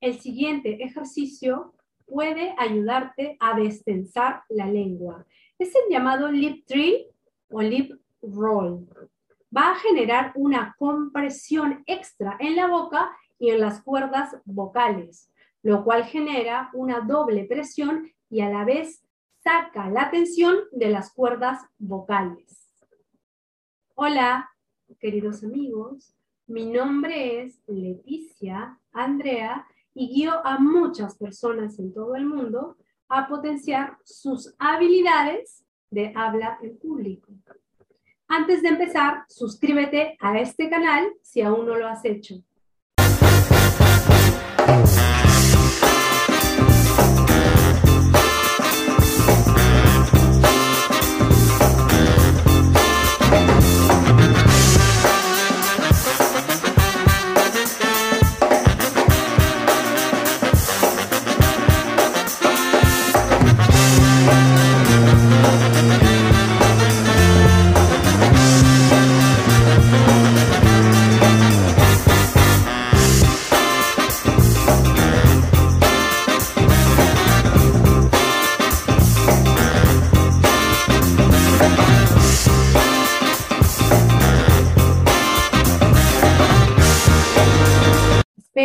El siguiente ejercicio puede ayudarte a destensar la lengua. Es el llamado lip trill o lip roll. Va a generar una compresión extra en la boca y en las cuerdas vocales, lo cual genera una doble presión y a la vez saca la tensión de las cuerdas vocales. Hola, queridos amigos. Mi nombre es Leticia Andrea y guío a muchas personas en todo el mundo a potenciar sus habilidades de habla en público. Antes de empezar, suscríbete a este canal si aún no lo has hecho.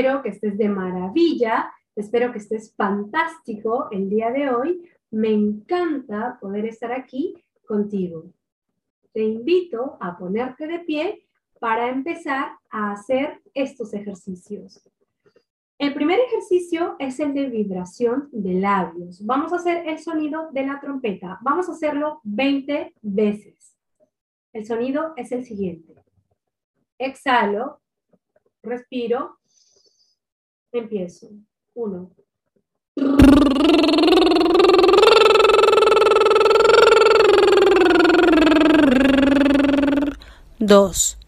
Espero que estés de maravilla, espero que estés fantástico el día de hoy. Me encanta poder estar aquí contigo. Te invito a ponerte de pie para empezar a hacer estos ejercicios. El primer ejercicio es el de vibración de labios. Vamos a hacer el sonido de la trompeta. Vamos a hacerlo 20 veces. El sonido es el siguiente. Exhalo, respiro, Empiezo. Uno. Dos.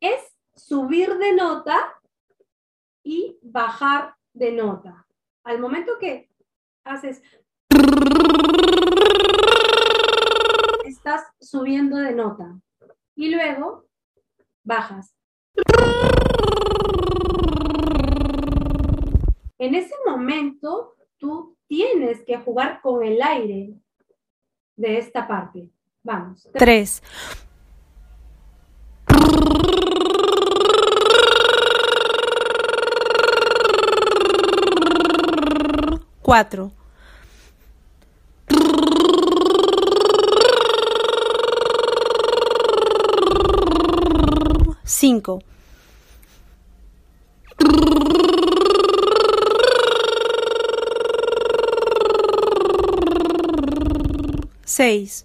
Es subir de nota y bajar de nota. Al momento que haces estás subiendo de nota y luego bajas. En ese momento, tú tienes que jugar con el aire de esta parte. Vamos. Tres. Cuatro. Cinco. Seis.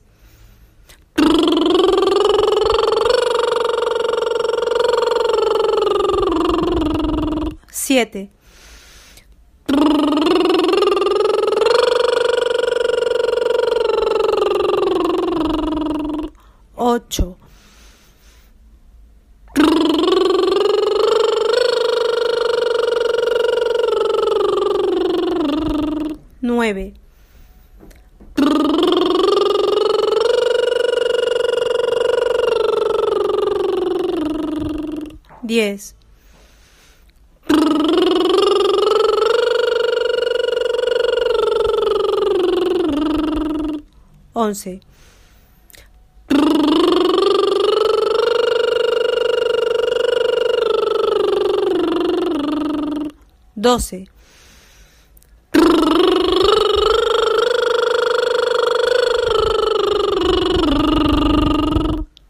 Siete. Ocho. Nueve. Diez. Once. Doce.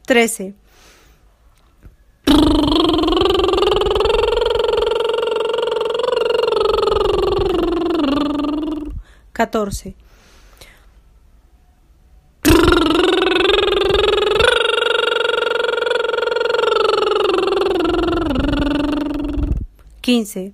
Trece. Catorce. Quince.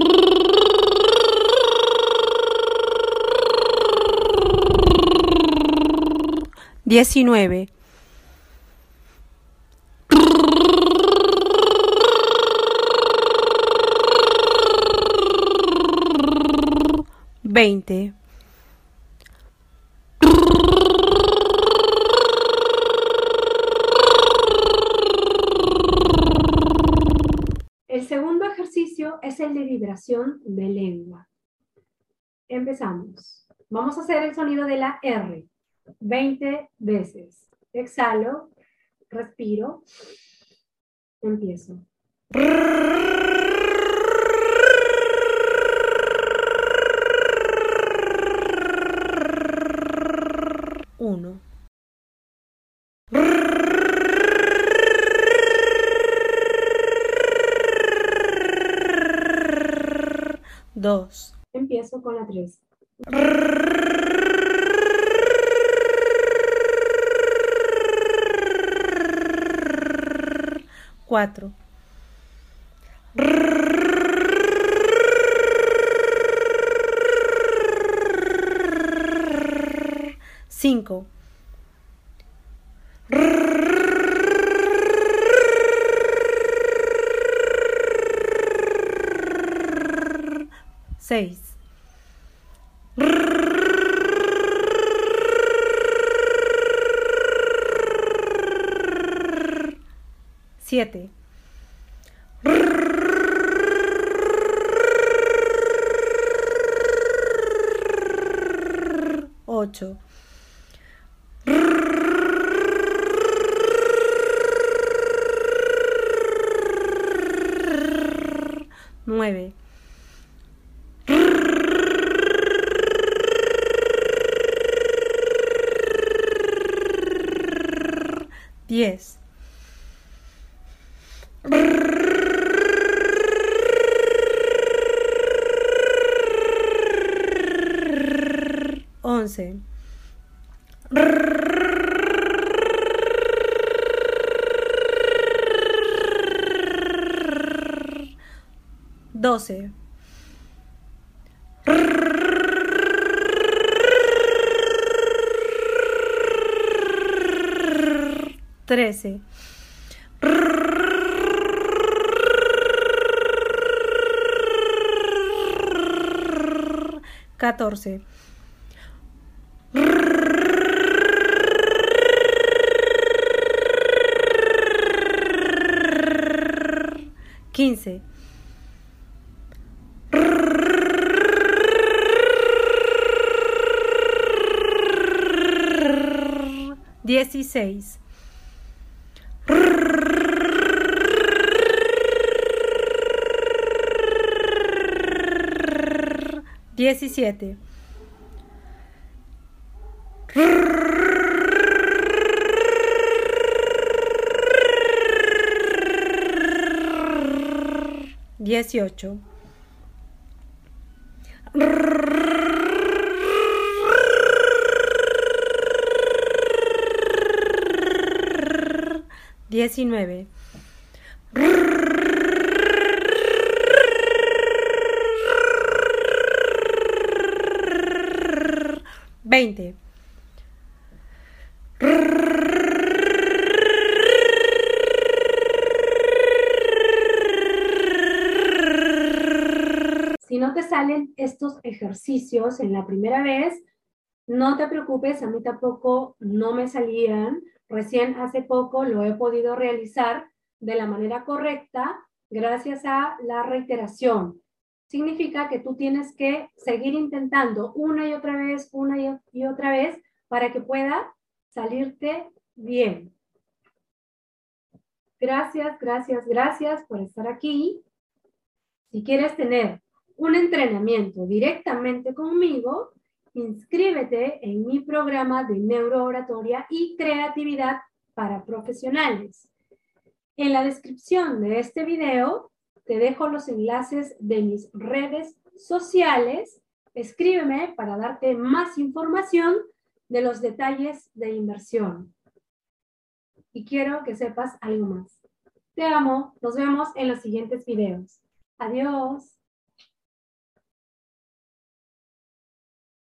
19. Veinte. El segundo ejercicio es el de vibración de lengua. Empezamos. Vamos a hacer el sonido de la R. 20 veces. Exhalo, respiro, empiezo. Dos. Empiezo con la tres. 4. Cinco. Seis. Siete. Ocho. Nueve. Diez. Once. Doce. Trece. Catorce. Quince. Dieciséis. Diecisiete. Dieciocho. Diecinueve. Veinte. Si no te salen estos ejercicios en la primera vez, no te preocupes, a mí tampoco no me salían. Recién hace poco lo he podido realizar de la manera correcta gracias a la reiteración. Significa que tú tienes que seguir intentando una y otra vez, una y, otra vez, para que pueda salirte bien. Gracias, gracias, gracias por estar aquí. Si quieres tener un entrenamiento directamente conmigo, inscríbete en mi programa de neurooratoria y creatividad para profesionales. En la descripción de este video te dejo los enlaces de mis redes sociales. Escríbeme para darte más información de los detalles de inversión. Y quiero que sepas algo más. Te amo. Nos vemos en los siguientes videos. Adiós.